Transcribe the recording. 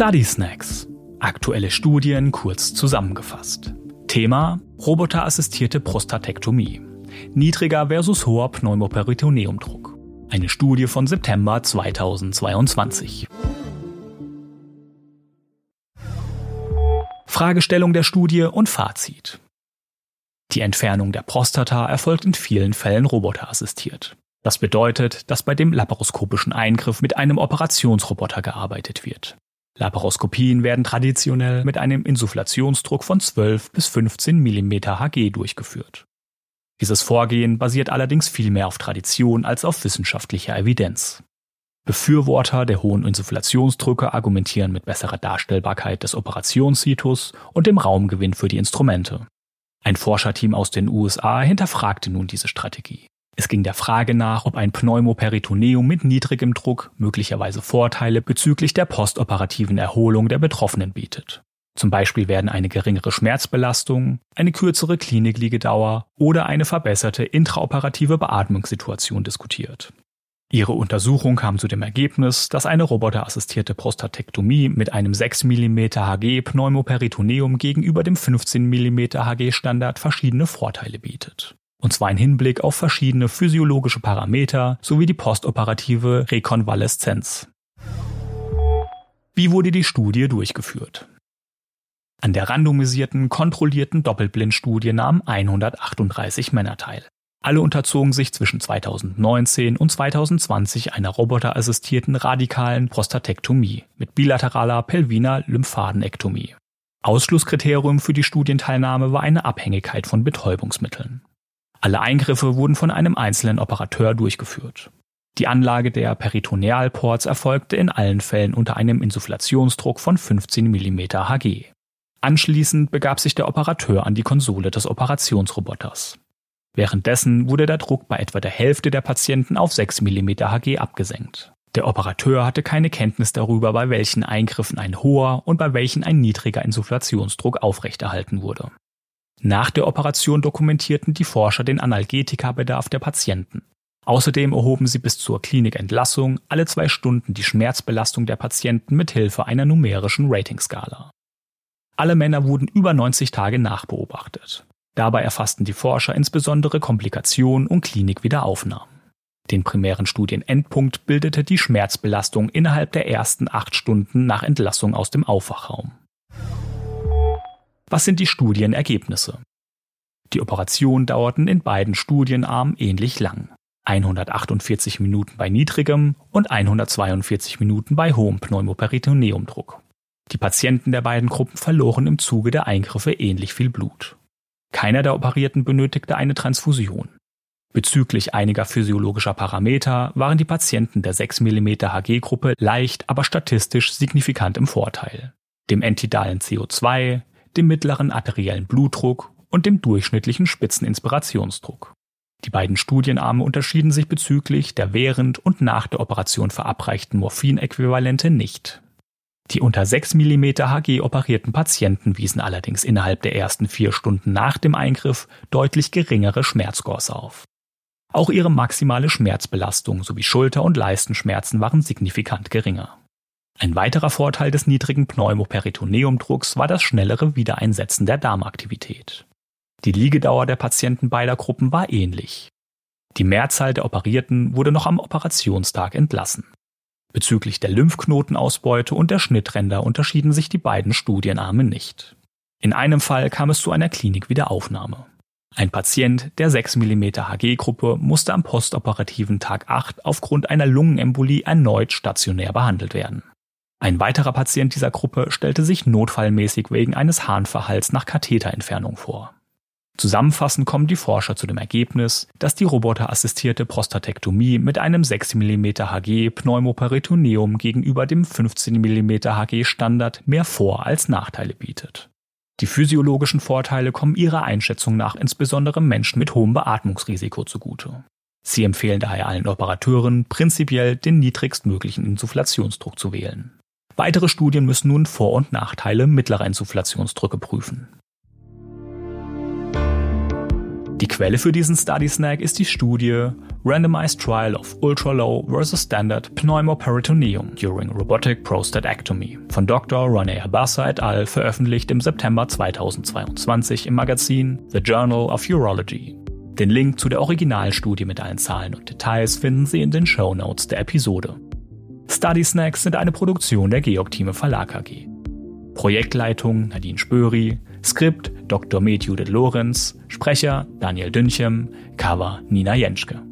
Study Snacks. Aktuelle Studien kurz zusammengefasst. Thema Roboterassistierte Prostatektomie. Niedriger versus hoher Pneumoperitoneumdruck. Eine Studie von September 2022. Fragestellung der Studie und Fazit. Die Entfernung der Prostata erfolgt in vielen Fällen roboterassistiert. Das bedeutet, dass bei dem laparoskopischen Eingriff mit einem Operationsroboter gearbeitet wird. Laparoskopien werden traditionell mit einem Insufflationsdruck von 12 bis 15 mm Hg durchgeführt. Dieses Vorgehen basiert allerdings viel mehr auf Tradition als auf wissenschaftlicher Evidenz. Befürworter der hohen Insufflationsdrücke argumentieren mit besserer Darstellbarkeit des Operationssitus und dem Raumgewinn für die Instrumente. Ein Forscherteam aus den USA hinterfragte nun diese Strategie. Es ging der Frage nach, ob ein Pneumoperitoneum mit niedrigem Druck möglicherweise Vorteile bezüglich der postoperativen Erholung der Betroffenen bietet. Zum Beispiel werden eine geringere Schmerzbelastung, eine kürzere Klinikliegedauer oder eine verbesserte intraoperative Beatmungssituation diskutiert. Ihre Untersuchung kam zu dem Ergebnis, dass eine roboterassistierte Prostatektomie mit einem 6 mm Hg Pneumoperitoneum gegenüber dem 15 mm Hg Standard verschiedene Vorteile bietet. Und zwar im Hinblick auf verschiedene physiologische Parameter sowie die postoperative Rekonvaleszenz. Wie wurde die Studie durchgeführt? An der randomisierten, kontrollierten Doppelblindstudie nahmen 138 Männer teil. Alle unterzogen sich zwischen 2019 und 2020 einer roboterassistierten radikalen Prostatektomie mit bilateraler pelviner Lymphadenektomie. Ausschlusskriterium für die Studienteilnahme war eine Abhängigkeit von Betäubungsmitteln. Alle Eingriffe wurden von einem einzelnen Operateur durchgeführt. Die Anlage der Peritonealports erfolgte in allen Fällen unter einem Insufflationsdruck von 15 mm Hg. Anschließend begab sich der Operateur an die Konsole des Operationsroboters. Währenddessen wurde der Druck bei etwa der Hälfte der Patienten auf 6 mm Hg abgesenkt. Der Operateur hatte keine Kenntnis darüber, bei welchen Eingriffen ein hoher und bei welchen ein niedriger Insufflationsdruck aufrechterhalten wurde. Nach der Operation dokumentierten die Forscher den Analgetikabedarf der Patienten. Außerdem erhoben sie bis zur Klinikentlassung alle zwei Stunden die Schmerzbelastung der Patienten mit Hilfe einer numerischen Ratingskala. Alle Männer wurden über 90 Tage nachbeobachtet. Dabei erfassten die Forscher insbesondere Komplikationen und Klinikwiederaufnahmen. Den primären Studienendpunkt bildete die Schmerzbelastung innerhalb der ersten acht Stunden nach Entlassung aus dem Aufwachraum. Was sind die Studienergebnisse? Die Operationen dauerten in beiden Studienarmen ähnlich lang. 148 Minuten bei niedrigem und 142 Minuten bei hohem Pneumoperitoneumdruck. Die Patienten der beiden Gruppen verloren im Zuge der Eingriffe ähnlich viel Blut. Keiner der Operierten benötigte eine Transfusion. Bezüglich einiger physiologischer Parameter waren die Patienten der 6 mm Hg-Gruppe leicht, aber statistisch signifikant im Vorteil. Dem entidalen CO2, dem mittleren arteriellen Blutdruck und dem durchschnittlichen Spitzeninspirationsdruck. Die beiden Studienarme unterschieden sich bezüglich der während und nach der Operation verabreichten Morphinäquivalente nicht. Die unter 6 mm Hg operierten Patienten wiesen allerdings innerhalb der ersten vier Stunden nach dem Eingriff deutlich geringere Schmerzscores auf. Auch ihre maximale Schmerzbelastung sowie Schulter- und Leistenschmerzen waren signifikant geringer. Ein weiterer Vorteil des niedrigen Pneumoperitoneumdrucks war das schnellere Wiedereinsetzen der Darmaktivität. Die Liegedauer der Patienten beider Gruppen war ähnlich. Die Mehrzahl der Operierten wurde noch am Operationstag entlassen. Bezüglich der Lymphknotenausbeute und der Schnittränder unterschieden sich die beiden Studienarme nicht. In einem Fall kam es zu einer Klinikwiederaufnahme. Ein Patient der 6 mm Hg-Gruppe musste am postoperativen Tag 8 aufgrund einer Lungenembolie erneut stationär behandelt werden. Ein weiterer Patient dieser Gruppe stellte sich notfallmäßig wegen eines Harnverhalts nach Katheterentfernung vor. Zusammenfassend kommen die Forscher zu dem Ergebnis, dass die roboterassistierte Prostatektomie mit einem 6 mm Hg Pneumoperitoneum gegenüber dem 15 mm Hg Standard mehr Vor- als Nachteile bietet. Die physiologischen Vorteile kommen ihrer Einschätzung nach insbesondere Menschen mit hohem Beatmungsrisiko zugute. Sie empfehlen daher allen Operateuren prinzipiell den niedrigstmöglichen Insufflationsdruck zu wählen. Weitere Studien müssen nun Vor- und Nachteile mittlerer Insufflationsdrücke prüfen. Die Quelle für diesen Study Snack ist die Studie Randomized Trial of Ultra-Low versus Standard Pneumoperitoneum during Robotic Prostatectomy von Dr. Ronay Abassa et al. veröffentlicht im September 2022 im Magazin The Journal of Urology. Den Link zu der Originalstudie mit allen Zahlen und Details finden Sie in den Show Notes der Episode. Study Snacks sind eine Produktion der Georg-Thieme Verlag AG. Projektleitung Nadine Spöri, Skript Dr. Med Judith Lorenz, Sprecher Daniel Dünchem, Cover Nina Jenschke.